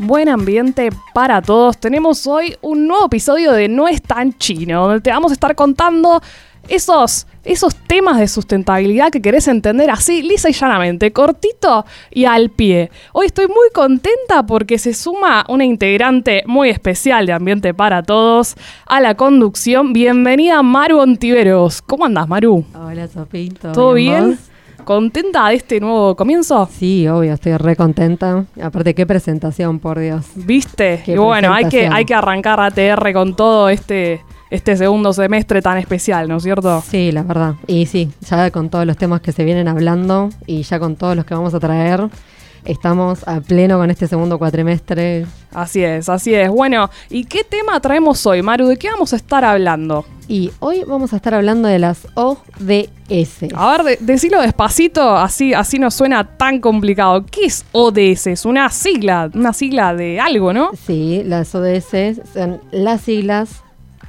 buen ambiente para todos. Tenemos hoy un nuevo episodio de No es tan chino, donde te vamos a estar contando esos, esos temas de sustentabilidad que querés entender así, lisa y llanamente, cortito y al pie. Hoy estoy muy contenta porque se suma una integrante muy especial de Ambiente para Todos a la conducción. Bienvenida Maru Ontiveros. ¿Cómo andas, Maru? Hola, Sopito. ¿Todo bien? ¿Contenta de este nuevo comienzo? Sí, obvio, estoy re contenta. Aparte, qué presentación, por Dios. ¿Viste? y bueno, hay que, hay que arrancar ATR con todo este, este segundo semestre tan especial, ¿no es cierto? Sí, la verdad. Y sí, ya con todos los temas que se vienen hablando y ya con todos los que vamos a traer, Estamos a pleno con este segundo cuatrimestre. Así es, así es. Bueno, ¿y qué tema traemos hoy, Maru? ¿De qué vamos a estar hablando? Y hoy vamos a estar hablando de las ODS. A ver, decilo despacito, así, así no suena tan complicado. ¿Qué es ODS? Es una sigla, una sigla de algo, ¿no? Sí, las ODS son las siglas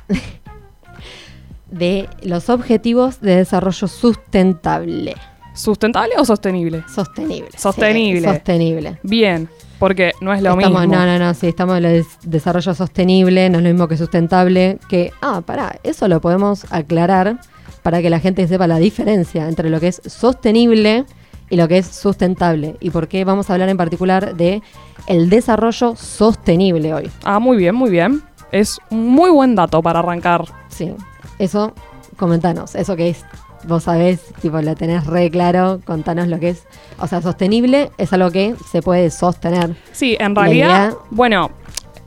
de los Objetivos de Desarrollo Sustentable. ¿Sustentable o sostenible? Sostenible. Sostenible. sostenible. Bien, porque no es lo mismo. No, no, no, sí, estamos en el desarrollo sostenible, no es lo mismo que sustentable, que, ah, pará, eso lo podemos aclarar para que la gente sepa la diferencia entre lo que es sostenible y lo que es sustentable. Y por qué vamos a hablar en particular de el desarrollo sostenible hoy. Ah, muy bien, muy bien. Es un muy buen dato para arrancar. Sí, eso, comentanos, eso que es vos sabés, tipo, lo tenés re claro, contanos lo que es. O sea, sostenible es algo que se puede sostener. Sí, en realidad, bueno,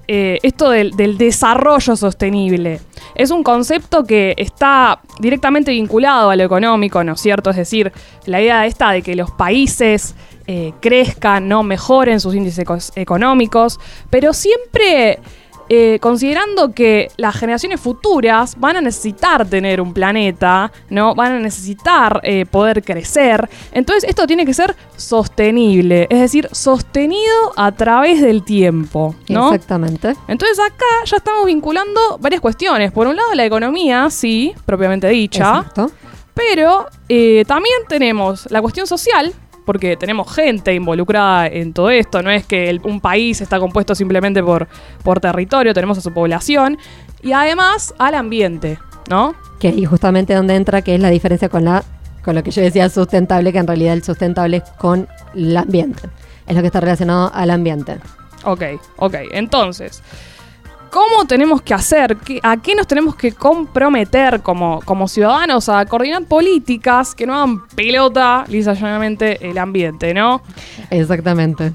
eh, esto del, desarrollo sostenible es un concepto que está directamente vinculado a lo económico, ¿no es cierto? Es decir, la idea esta de que los países eh, crezcan, no mejoren sus índices económicos, pero siempre eh, considerando que las generaciones futuras van a necesitar tener un planeta, ¿no? Van a necesitar eh, poder crecer. Entonces esto tiene que ser sostenible, es decir, sostenido a través del tiempo, ¿no? Exactamente. Entonces acá ya estamos vinculando varias cuestiones. Por un lado la economía, sí, propiamente dicha. Exacto. Pero eh, también tenemos la cuestión social, porque tenemos gente involucrada en todo esto, no es que un país está compuesto simplemente por, por territorio, tenemos a su población y además al ambiente, ¿no? Que ahí justamente donde entra que es la diferencia con la con lo que yo decía sustentable, que en realidad el sustentable es con el ambiente. Es lo que está relacionado al ambiente. Ok, ok. Entonces, ¿Cómo tenemos que hacer? ¿A qué nos tenemos que comprometer como, como ciudadanos a coordinar políticas que no hagan pelota lisa llanamente el ambiente, ¿no? Exactamente.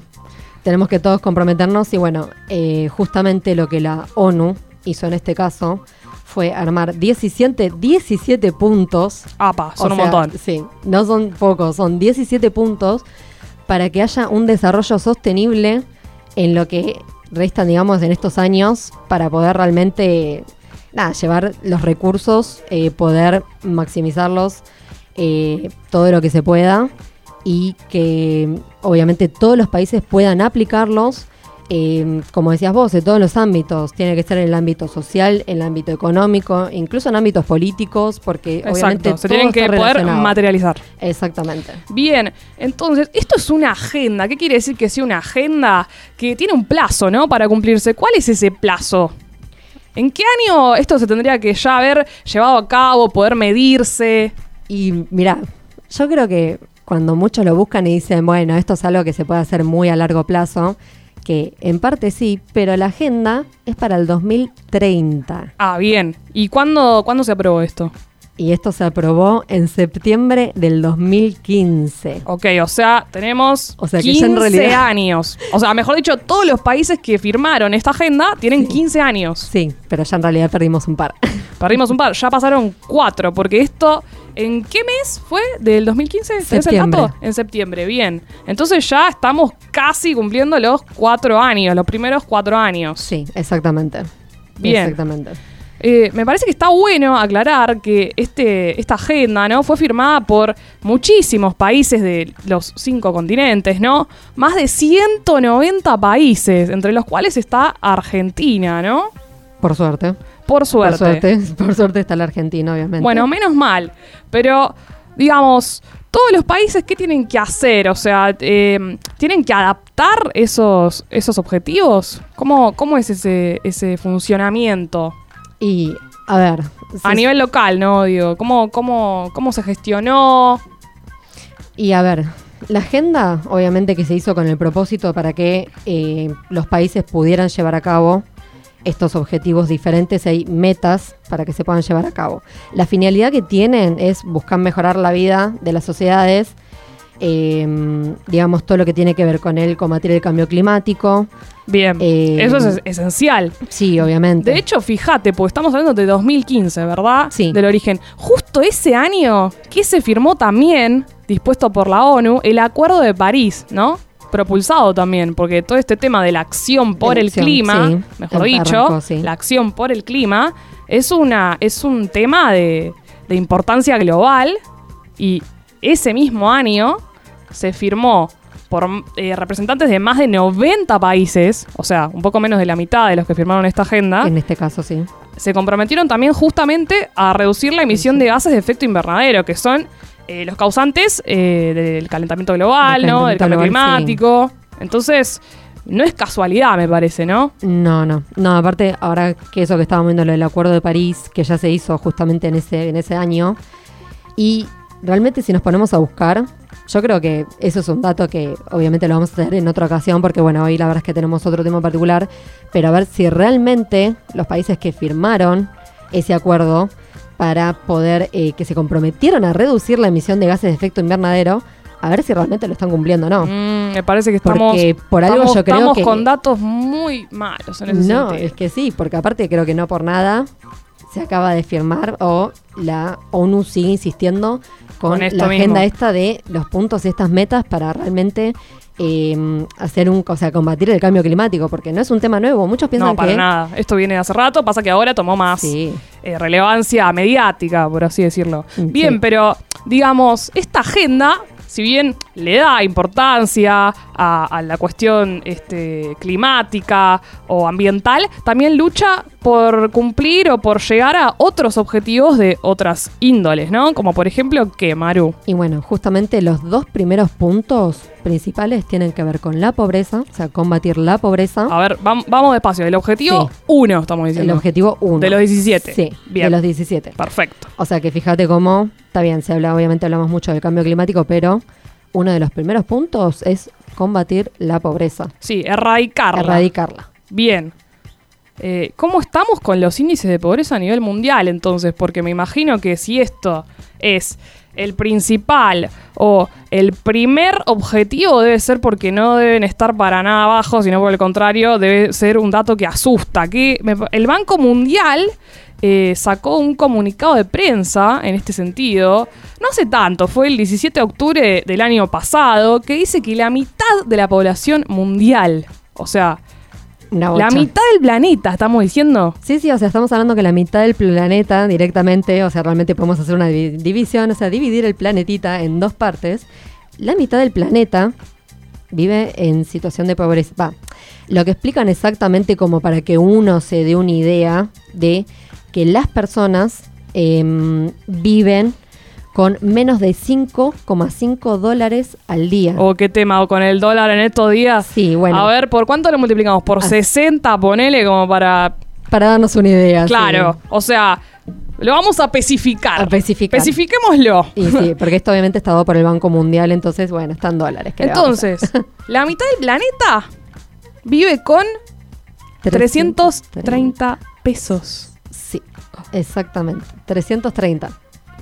Tenemos que todos comprometernos y bueno, eh, justamente lo que la ONU hizo en este caso fue armar 17, 17 puntos. Apa, son un montón. Sí, no son pocos, son 17 puntos para que haya un desarrollo sostenible en lo que restan, digamos, en estos años para poder realmente, nada, llevar los recursos, eh, poder maximizarlos eh, todo lo que se pueda y que obviamente todos los países puedan aplicarlos eh, como decías vos, en todos los ámbitos. Tiene que ser en el ámbito social, en el ámbito económico, incluso en ámbitos políticos, porque obviamente se tienen que poder materializar. Exactamente. Bien, entonces, esto es una agenda. ¿Qué quiere decir que sea una agenda que tiene un plazo, ¿no? Para cumplirse. ¿Cuál es ese plazo? ¿En qué año esto se tendría que ya haber llevado a cabo, poder medirse? Y mira, yo creo que cuando muchos lo buscan y dicen, bueno, esto es algo que se puede hacer muy a largo plazo, que en parte sí, pero la agenda es para el 2030. Ah, bien. ¿Y cuándo, cuándo se aprobó esto? Y esto se aprobó en septiembre del 2015. Ok, o sea, tenemos o sea, 15 años. O sea, mejor dicho, todos los países que firmaron esta agenda tienen 15 años. Sí, pero ya en realidad perdimos un par. Perdimos un par, ya pasaron cuatro, porque esto ¿En qué mes fue? ¿Del 2015? Septiembre. el En septiembre, bien. Entonces ya estamos casi cumpliendo los cuatro años, los primeros cuatro años. Sí, exactamente. Bien. Exactamente. Eh, me parece que está bueno aclarar que este, esta agenda ¿no? fue firmada por muchísimos países de los cinco continentes, ¿no? Más de 190 países, entre los cuales está Argentina, ¿no? Por suerte. Por suerte. Por suerte, está la Argentina, obviamente. Bueno, menos mal. Pero, digamos, todos los países, ¿qué tienen que hacer? O sea, eh, ¿tienen que adaptar esos, esos objetivos? ¿Cómo, cómo es ese, ese funcionamiento? Y, a ver. A nivel local, ¿no? Digo, ¿cómo, cómo, cómo se gestionó? Y a ver, la agenda, obviamente que se hizo con el propósito para que eh, los países pudieran llevar a cabo estos objetivos diferentes, hay metas para que se puedan llevar a cabo. La finalidad que tienen es buscar mejorar la vida de las sociedades, eh, digamos, todo lo que tiene que ver con el combatir el cambio climático. Bien, Eh, eso es es- esencial. Sí, obviamente. De hecho, fíjate, porque estamos hablando de 2015, ¿verdad? Sí. Del origen. Justo ese año que se firmó también, dispuesto por la ONU, el Acuerdo de París, ¿no? Propulsado también, porque todo este tema de la acción por el clima, sí. mejor Arrancó, dicho, sí. la acción por el clima, es, una, es un tema de, de importancia global y ese mismo año se firmó por eh, representantes de más de 90 países, o sea, un poco menos de la mitad de los que firmaron esta agenda, En este caso, sí. se comprometieron también justamente a reducir la emisión de gases de efecto invernadero, que son eh, los causantes eh, del calentamiento global, Del ¿no? Del cambio climático. Entonces, no es casualidad, me parece, ¿no? No, no. No, aparte, ahora que eso que estábamos viendo, lo del Acuerdo de París, que ya se hizo justamente en ese, en ese año. Y realmente si nos ponemos a buscar, yo creo que eso es un dato que obviamente lo vamos a hacer en otra ocasión, porque bueno, hoy la verdad es que tenemos otro tema en particular, pero a ver si realmente los países que firmaron ese acuerdo para poder eh, que se comprometieron a reducir la emisión de gases de efecto invernadero, a ver si realmente lo están cumpliendo o no. Mm, me parece que estamos, Porque por algo estamos, yo creo estamos que- con datos muy malos en ese No, sentido. es que sí, porque aparte creo que no por nada se acaba de firmar o la ONU sigue insistiendo con, la mismo. agenda esta de los puntos y estas metas para realmente eh, hacer un, o sea, combatir el cambio climático, porque no es un tema nuevo. Muchos piensan No, para que nada. Esto viene de hace rato, pasa que ahora tomó más Sí. eh, relevancia mediática, por así decirlo. Bien, sí. pero digamos, esta agenda, si bien le da importancia a, a la cuestión este, climática o ambiental, también lucha por cumplir o por llegar a otros objetivos de otras índoles, ¿no? Como por ejemplo, ¿qué, Maru? Y bueno, justamente los dos primeros puntos principales tienen que ver con la pobreza, o sea, combatir la pobreza. A ver, vam- vamos despacio. El objetivo Sí. 1, estamos el diciendo. objetivo 1. De los 17. Sí, Bien. de los 17. Perfecto. O sea que fíjate cómo, está bien, se habla, obviamente hablamos mucho del cambio climático, pero uno de los primeros puntos es combatir la pobreza, Sí, erradicarla. erradicarla. Bien. Eh, ¿Cómo estamos con los índices de pobreza a nivel mundial entonces? Porque me imagino que si esto es el principal o el primer objetivo debe ser porque no deben estar para nada abajo, sino por el contrario debe ser un dato que asusta. Que el Banco Mundial eh, sacó un comunicado de prensa en este sentido, no hace tanto, fue el 17 de octubre del año pasado, que dice que la mitad de la población mundial, o sea, Una la mitad del planeta, estamos diciendo. Sí, sí, o sea, estamos hablando que la mitad del planeta directamente, o sea, realmente podemos hacer una divi- división, o sea, dividir el planetita en dos partes. La mitad del planeta vive en situación de pobreza. Va, lo que explican exactamente como para que uno se dé una idea de que las personas em, viven con menos de 5,5 dólares al día. O qué tema, o con el dólar en estos días. Sí, bueno. A ver, ¿por cuánto lo multiplicamos? Por Así. 60, ponele como para... Para darnos una idea. Claro, sí. o sea, lo vamos a especificar. A especificar. Especifiquémoslo. Y sí, porque esto obviamente está dado por el Banco Mundial, entonces, bueno, está en dólares. Entonces, la mitad del planeta vive con 330 pesos. Sí, exactamente. 330.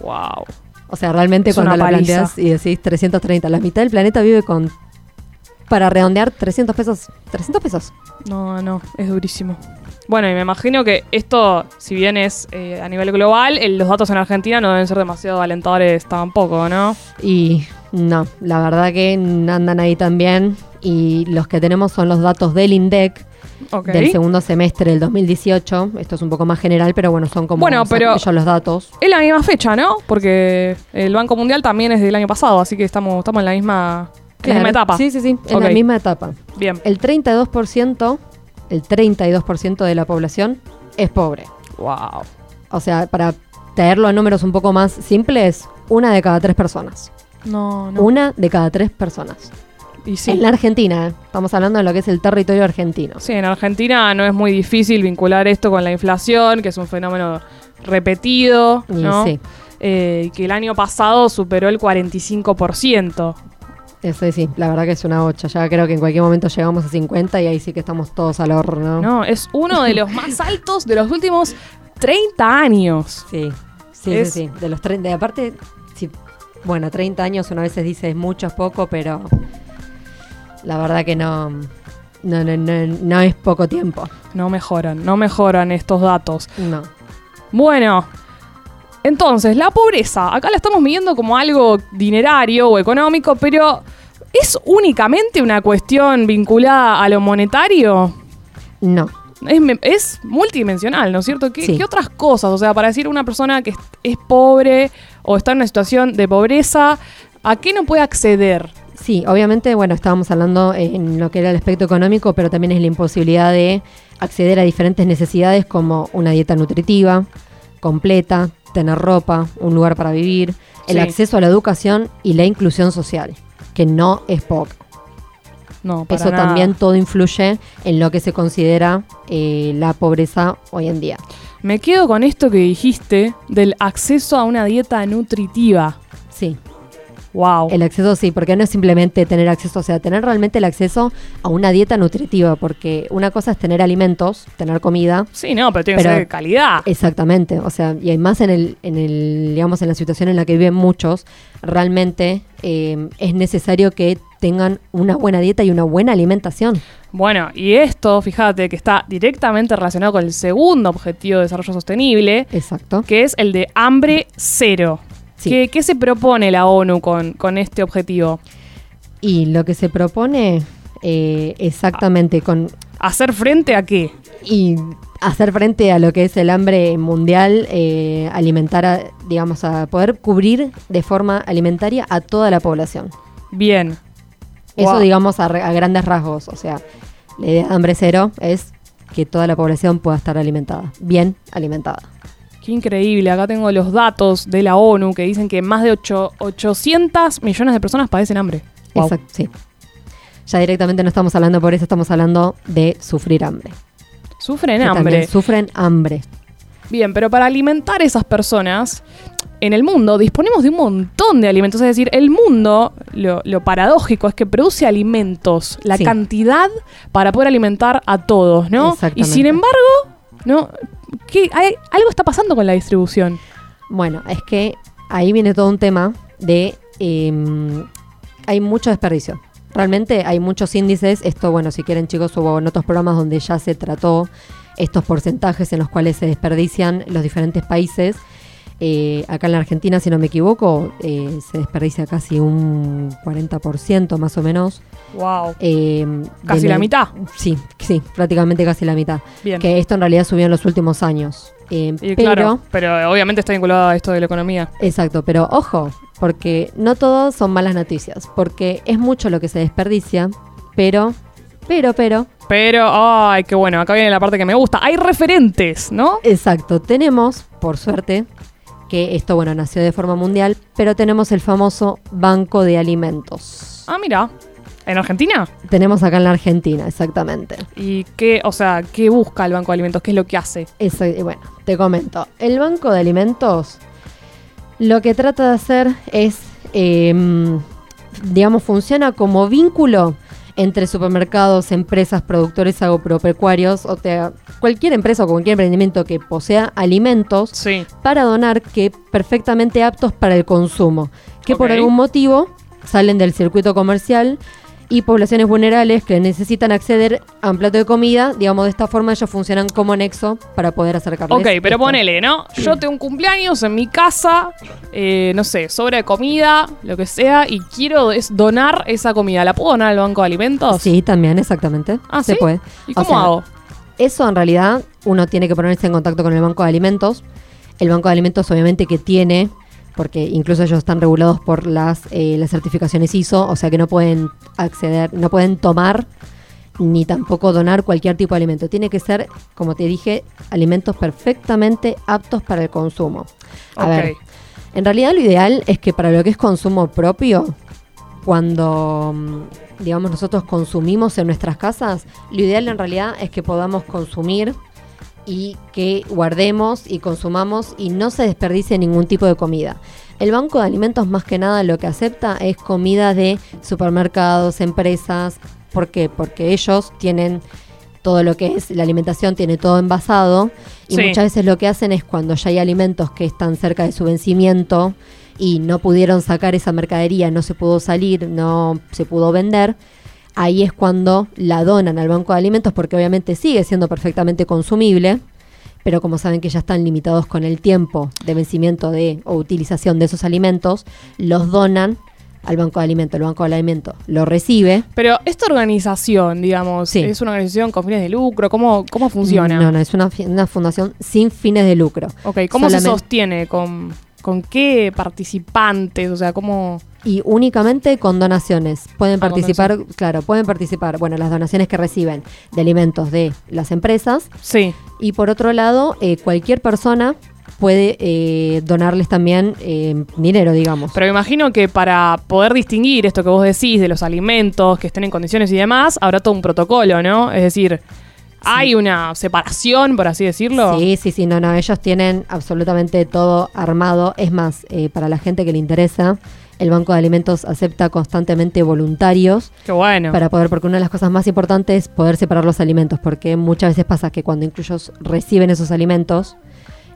Wow. O sea, realmente Es cuando la paliza. planteas y decís 330, la mitad del planeta vive con, para redondear, 300 pesos. 300 pesos. No, no, es durísimo. Bueno, y me imagino que esto, si bien es eh, a nivel global, el- los datos en Argentina no deben ser demasiado alentadores tampoco, ¿no? Y no, la verdad que andan ahí también. Y los que tenemos son los datos del INDEC Del segundo semestre del 2018. Esto es un poco más general, pero bueno, son como Bueno, pero- ellos los datos. Es la misma fecha, ¿no? Porque el Banco Mundial también es del año pasado, así que estamos, estamos en la misma, etapa. Sí, sí, sí, en la misma etapa. Bien. El 32%, el 32% de la población es pobre. Wow. O sea, para traerlo a números un poco más simples, una de cada tres personas. No, no. Una de cada tres personas. Y sí. En la Argentina, estamos hablando de lo que es el territorio argentino. Sí, en Argentina no es muy difícil vincular esto con la inflación, que es un fenómeno repetido, ¿no? sí. Eh, que el año pasado superó el 45%. Eso sí, la verdad que es una bocha. Ya creo que en cualquier momento llegamos a 50 y ahí sí que estamos todos al horno. No, es uno de los más altos de los últimos 30 años. Sí, sí, Es- sí, sí. De los 30, de aparte, sí, bueno, 30 años uno a veces dice es mucho, es poco, pero la verdad que no, no, no, no, no es poco tiempo. No mejoran, no mejoran estos datos. No. Bueno, entonces, la pobreza, acá la estamos midiendo como algo dinerario o económico, pero ¿es únicamente una cuestión vinculada a lo monetario? No. Es multidimensional, ¿no es cierto? ¿Qué, Sí. qué otras cosas? O sea, para decir una persona que es, es pobre o está en una situación de pobreza, ¿a qué no puede acceder? Sí, obviamente, bueno, estábamos hablando en lo que era el aspecto económico, pero también es la imposibilidad de acceder a diferentes necesidades como una dieta nutritiva, completa, tener ropa, un lugar para vivir, el Sí. acceso a la educación y la inclusión social, que no es poco. No, para Eso nada. también todo influye en lo que se considera eh, la pobreza hoy en día. Me quedo con esto que dijiste del acceso a una dieta nutritiva. Sí, Wow. el acceso sí, porque no es simplemente tener acceso, o sea, tener realmente el acceso a una dieta nutritiva, porque una cosa es tener alimentos, tener comida, Sí, no, pero tiene que ser de calidad. Exactamente, o sea, y más en el, en el, digamos, en la situación en la que viven muchos, realmente eh, es necesario que tengan una buena dieta y una buena alimentación. Bueno, y esto, fíjate, que está directamente relacionado con el segundo objetivo de desarrollo sostenible, Exacto. que es el de hambre cero. Sí. ¿Qué, qué se propone la ONU con, con este objetivo? Y lo que se propone eh, exactamente con ¿Hacer frente a qué? y hacer frente a lo que es el hambre mundial, eh, alimentar, a, digamos, a poder cubrir de forma alimentaria a toda la población. Bien. Eso, Wow. digamos, a, a grandes rasgos. O sea, la idea de hambre cero es que toda la población pueda estar alimentada, bien alimentada. Qué increíble. Acá tengo los datos de la ONU que dicen que más de ocho- 800 millones de personas padecen hambre. Wow. Exacto, sí. Ya directamente no estamos hablando por eso, estamos hablando de sufrir hambre. Sufren Que hambre. sufren hambre. Bien, pero para alimentar a esas personas, en el mundo disponemos de un montón de alimentos. Es decir, el mundo, lo, lo paradójico es que produce alimentos, la Sí. cantidad para poder alimentar a todos, ¿no? Y sin embargo, ¿no? ¿Qué, hay, algo está pasando con la distribución. Bueno, es que ahí viene todo un tema de... eh, hay mucho desperdicio. Realmente hay muchos índices. Esto, bueno, si quieren chicos, hubo en otros programas donde ya se trató estos porcentajes en los cuales se desperdician los diferentes países. Eh, acá en la Argentina, si no me equivoco, eh, se desperdicia casi un 40% más o menos. Wow. Eh, Casi la mitad. Sí, sí, prácticamente casi la mitad. Bien. Que esto en realidad subió en los últimos años. Y pero, claro, pero obviamente está vinculado a esto de la economía. Exacto, pero ojo, porque no todo son malas noticias, porque es mucho lo que se desperdicia, pero, pero, pero, Pero, ay, qué bueno, acá viene la parte que me gusta. Hay referentes, ¿no? exacto, tenemos, por suerte, que esto, bueno, nació de forma mundial, pero tenemos el famoso Banco de Alimentos. Ah, mira. ¿En Argentina? Tenemos acá en la Argentina, exactamente. ¿Y qué, o sea, qué busca el Banco de Alimentos? ¿Qué es lo que hace? Eso, bueno, te comento. El Banco de Alimentos lo que trata de hacer es, eh, digamos, funciona como vínculo entre supermercados, empresas, productores agropecuarios, o sea, cualquier empresa o cualquier emprendimiento que posea alimentos Sí. para donar que perfectamente aptos para el consumo, que por algún motivo salen del circuito comercial y poblaciones vulnerables que necesitan acceder a un plato de comida, digamos, de esta forma ellos funcionan como nexo para poder acercarles. Ok, pero esto. ponele, ¿no? Yo tengo un cumpleaños en mi casa, eh, no sé, sobra de comida, lo que sea, y quiero es donar esa comida. ¿La puedo donar al Banco de Alimentos? Sí, también, exactamente. Ah, Se ¿sí? puede. ¿Y O cómo sea, hago? Eso en realidad uno tiene que ponerse en contacto con el Banco de Alimentos. El Banco de Alimentos obviamente que tiene, porque incluso ellos están regulados por las, eh, las certificaciones ISO, o sea que no pueden acceder, no pueden tomar ni tampoco donar cualquier tipo de alimento. Tiene que ser, como te dije, alimentos perfectamente aptos para el consumo. A ver, En realidad lo ideal es que para lo que es consumo propio, cuando mm, digamos nosotros consumimos en nuestras casas, lo ideal en realidad es que podamos consumir y que guardemos y consumamos y no se desperdicie ningún tipo de comida. El Banco de Alimentos más que nada lo que acepta es comida de supermercados, empresas. ¿Por qué? Porque ellos tienen todo lo que es la alimentación, tiene todo envasado y Sí. muchas veces lo que hacen es cuando ya hay alimentos que están cerca de su vencimiento y no pudieron sacar esa mercadería, no se pudo salir, no se pudo vender, ahí es cuando la donan al banco de alimentos porque obviamente sigue siendo perfectamente consumible, pero como saben que ya están limitados con el tiempo de vencimiento de o utilización de esos alimentos, los donan al banco de alimentos. El banco de alimentos lo recibe. Pero esta organización, digamos, Sí. es una organización con fines de lucro, ¿cómo, cómo funciona? No, no, es una, fundación sin fines de lucro. Ok, ¿cómo se sostiene? ¿Con, ¿Con qué participantes? O sea, ¿cómo...? Y únicamente con donaciones. Pueden Ah, participar, claro, pueden participar, bueno, las donaciones que reciben de alimentos de las empresas. Sí. Y por otro lado, eh, cualquier persona puede eh, donarles también eh, dinero, digamos. Pero me imagino que para poder distinguir esto que vos decís de los alimentos, que estén en condiciones y demás, habrá todo un protocolo, ¿no? Es decir, hay una separación, por así decirlo. Sí, sí, sí, no, no, ellos tienen absolutamente todo armado. Es más, eh, para la gente que le interesa, el Banco de Alimentos acepta constantemente voluntarios Qué bueno. para poder, porque una de las cosas más importantes es poder separar los alimentos, porque muchas veces pasa que cuando incluso ellos reciben esos alimentos,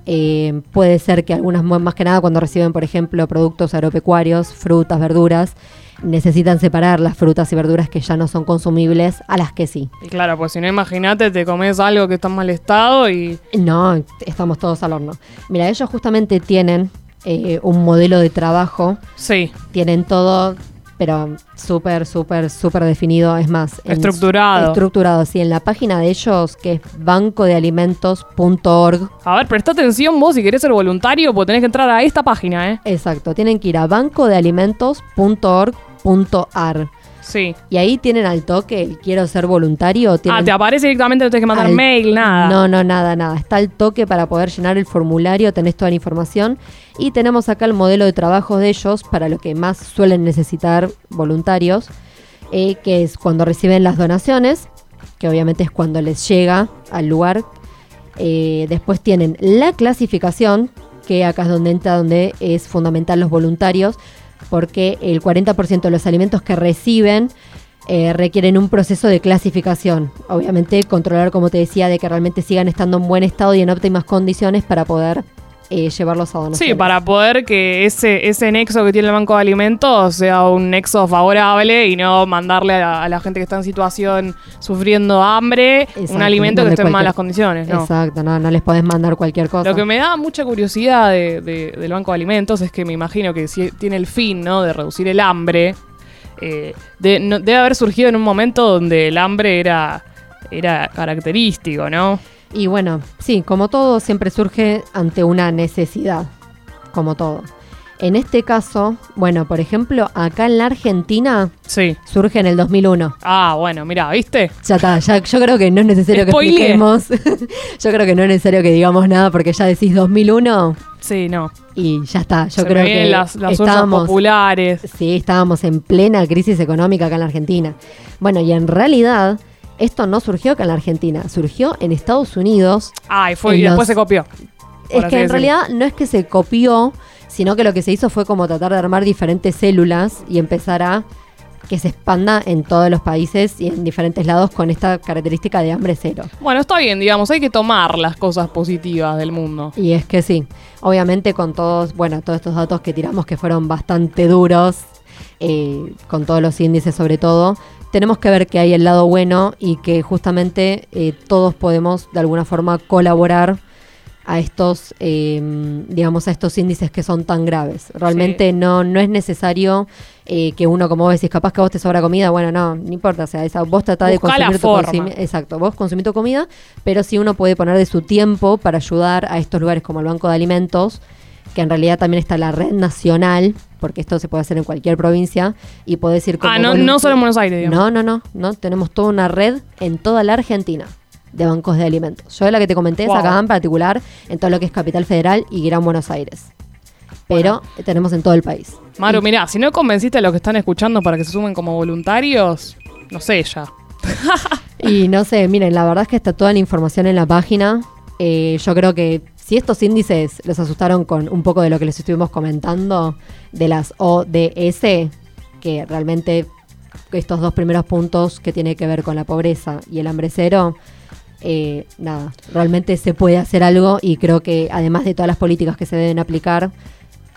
eh, puede ser que algunas, más que nada cuando reciben, por ejemplo, productos agropecuarios, frutas, verduras, necesitan separar las frutas y verduras que ya no son consumibles a las que sí. Y claro, pues si no, imagínate, te comes algo que está en mal estado y... No, estamos todos al horno. Mira, ellos justamente tienen eh, un modelo de trabajo, Sí, tienen todo, pero súper, súper, súper definido. Es más, Estructurado. Estructurado, sí. En la página de ellos, que es bancodealimentos.org. A ver, presta atención vos si querés ser voluntario, porque tenés que entrar a esta página, ¿eh? Exacto, tienen que ir a bancodealimentos.org.ar. Sí. Y ahí tienen al toque el quiero ser voluntario. Ah, te aparece directamente, no tenés que mandar al- mail, nada. No, no, nada, nada. Está al toque para poder llenar el formulario, tenés toda la información. Y tenemos acá el modelo de trabajo de ellos para lo que más suelen necesitar voluntarios, eh, que es cuando reciben las donaciones, que obviamente es cuando les llega al lugar. Eh, después tienen la clasificación, que acá es donde entra, donde es fundamental los voluntarios, porque el 40% de los alimentos que reciben eh, requieren un proceso de clasificación. Obviamente controlar, como te decía, de que realmente sigan estando en buen estado y en óptimas condiciones para poder eh, llevarlos a donación. Sí, para poder que ese, ese nexo que tiene el Banco de Alimentos sea un nexo favorable y no mandarle a la, a la gente que está en situación sufriendo hambre un alimento que esté en malas condiciones. ¿no? Exacto, no, no les podés mandar cualquier cosa. Lo que me da mucha curiosidad de- de- del Banco de Alimentos es que me imagino que si tiene el fin ¿no? de reducir el hambre, eh, de- no- debe haber surgido en un momento donde el hambre era, era característico, ¿no? Y bueno, sí, como todo, siempre surge ante una necesidad, como todo. En este caso, bueno, por ejemplo, acá en la Argentina Sí. surge en el 2001. Ah, bueno, mira, ¿viste? Ya está, ya, yo creo que no es necesario que expliquemos. yo creo que no es necesario que digamos nada porque ya decís 2001 Sí, no. y ya está. Yo Se creo que las, las estábamos, populares. sí, estábamos en plena crisis económica acá en la Argentina. Bueno, y en realidad esto no surgió acá en la Argentina, surgió en Estados Unidos Ah, y, fue, y después se copió. Es que en realidad no es que se copió, sino que lo que se hizo fue como tratar de armar diferentes células y empezar a que se expanda en todos los países y en diferentes lados con esta característica de hambre cero. Bueno, está bien, digamos, hay que tomar las cosas positivas del mundo. Y es que sí, obviamente con todos, bueno, todos estos datos que tiramos que fueron bastante duros, eh, con todos los índices sobre todo, tenemos que ver que hay el lado bueno y que justamente eh, todos podemos de alguna forma colaborar a estos, eh, digamos, a estos índices que son tan graves. Realmente no, no es necesario eh, que uno, como vos decís, capaz que vos te sobra comida, bueno, no, no importa, o sea, esa, vos tratás de consumir tu consumi- Exacto, vos consumís tu comida, pero sí uno puede poner de su tiempo para ayudar a estos lugares como el Banco de Alimentos, que en realidad también está la red nacional, porque esto se puede hacer en cualquier provincia, y podés ir como Ah, no, no solo en Buenos Aires, digamos. no, no, no, no. Tenemos toda una red en toda la Argentina de bancos de alimentos. Yo la que te comenté Wow. es acá en particular en todo lo que es Capital Federal y Gran Buenos Aires. pero tenemos en todo el país. Maru, Y- mirá, si no convenciste a los que están escuchando para que se sumen como voluntarios, no sé ya. Y no sé, miren, la verdad es que está toda la información en la página. Eh, yo creo que si estos índices los asustaron con un poco de lo que les estuvimos comentando, de las ODS, que realmente estos dos primeros puntos que tiene que ver con la pobreza y el hambre cero, eh, nada, realmente se puede hacer algo y creo que además de todas las políticas que se deben aplicar,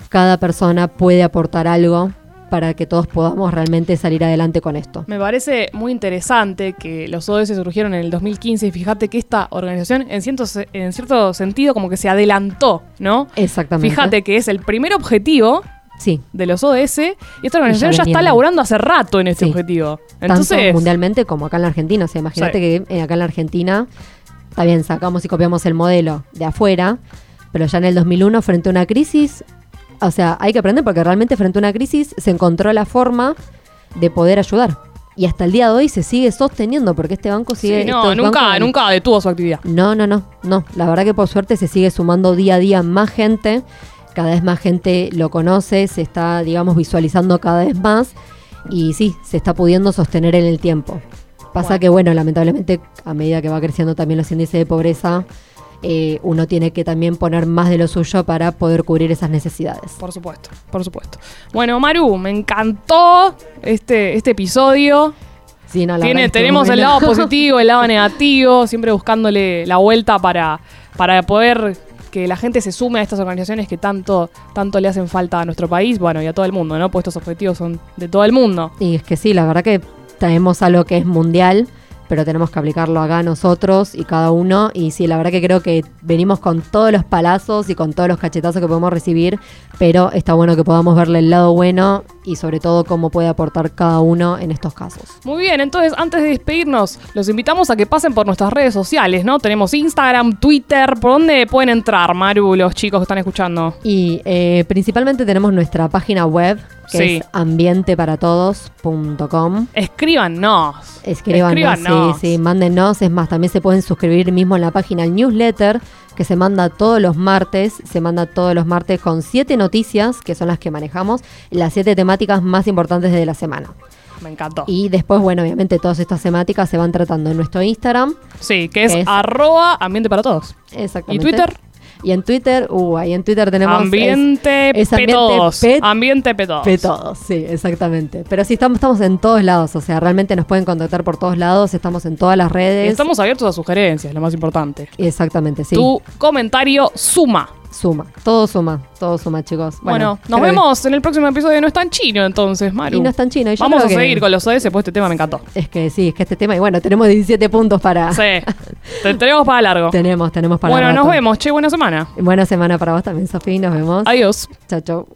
cada persona puede aportar algo para que todos podamos realmente salir adelante con esto. Me parece muy interesante que los ODS surgieron en el 2015 y fíjate que esta organización en cierto, se- en cierto sentido como que se adelantó, ¿no? Exactamente. Fíjate que es el primer objetivo Sí, de los ODS y esta organización ya, está laburando hace rato en este Sí. objetivo. tanto Entonces, mundialmente como acá en la Argentina. O sea, imagínate que eh, acá en la Argentina, está bien, sacamos y copiamos el modelo de afuera, pero ya en el 2001, frente a una crisis, o sea, hay que aprender porque realmente frente a una crisis se encontró la forma de poder ayudar. Y hasta el día de hoy se sigue sosteniendo porque este banco sí, sigue... no, nunca, bancos- nunca detuvo su actividad. No, no, no, no. La verdad que por suerte se sigue sumando día a día más gente. Cada vez más gente lo conoce, se está, digamos, visualizando cada vez más. Y sí, se está pudiendo sostener en el tiempo. Pasa Bueno. que, bueno, lamentablemente, a medida que va creciendo también los índices de pobreza, eh, uno tiene que también poner más de lo suyo para poder cubrir esas necesidades. Por supuesto, por supuesto. Bueno, Maru, me encantó este, este episodio. Sí, no, la Tiene, tenemos el lado positivo, el lado negativo, siempre buscándole la vuelta para, para poder que la gente se sume a estas organizaciones que tanto, tanto le hacen falta a nuestro país, bueno, y a todo el mundo, ¿no? Pues estos objetivos son de todo el mundo. Y es que sí, la verdad que traemos algo que es mundial, pero tenemos que aplicarlo acá nosotros y cada uno. Y sí, la verdad que creo que venimos con todos los palazos y con todos los cachetazos que podemos recibir, pero está bueno que podamos verle el lado bueno y sobre todo cómo puede aportar cada uno en estos casos. Muy bien, entonces antes de despedirnos, los invitamos a que pasen por nuestras redes sociales, ¿no? Tenemos Instagram, Twitter, ¿por dónde pueden entrar, Maru, los chicos que están escuchando? Y eh, principalmente tenemos nuestra página web, que Sí. es ambienteparatodos.com. Escríbanos. Escríbanos, Escríbanos. sí, sí, mándenos. Es más, también se pueden suscribir mismo en la página al newsletter que se manda todos los martes. Se manda todos los martes con siete noticias, que son las que manejamos, las siete temáticas más importantes de la semana. Me encantó. Y después, bueno, obviamente todas estas temáticas se van tratando en nuestro Instagram. sí, que es, es- arroba ambiente para todos. Exactamente. ¿Y Twitter? Y en Twitter, uh, ahí en Twitter tenemos... es- ambiente es P ambiente todos. P- ambiente P todos. De todos, sí, exactamente. Pero sí, estamos, estamos en todos lados, o sea, realmente nos pueden contactar por todos lados, estamos en todas las redes. Estamos abiertos a sugerencias, lo más importante. Exactamente, sí. Tu comentario suma. Suma, todo suma, todo suma, chicos. Bueno, nos vemos en el próximo episodio de No es tan chino, entonces, Maru. Y no es tan chino. y yo Vamos a que- seguir con los ODS, pues este tema me encantó. Es que sí, es que este tema, y bueno, tenemos 17 puntos para... Sí, te tenemos para largo. tenemos, tenemos para bueno, nos rato. vemos. Che, buena semana. Buena semana para vos también, Sofía, nos vemos. Adiós. Chao, chao.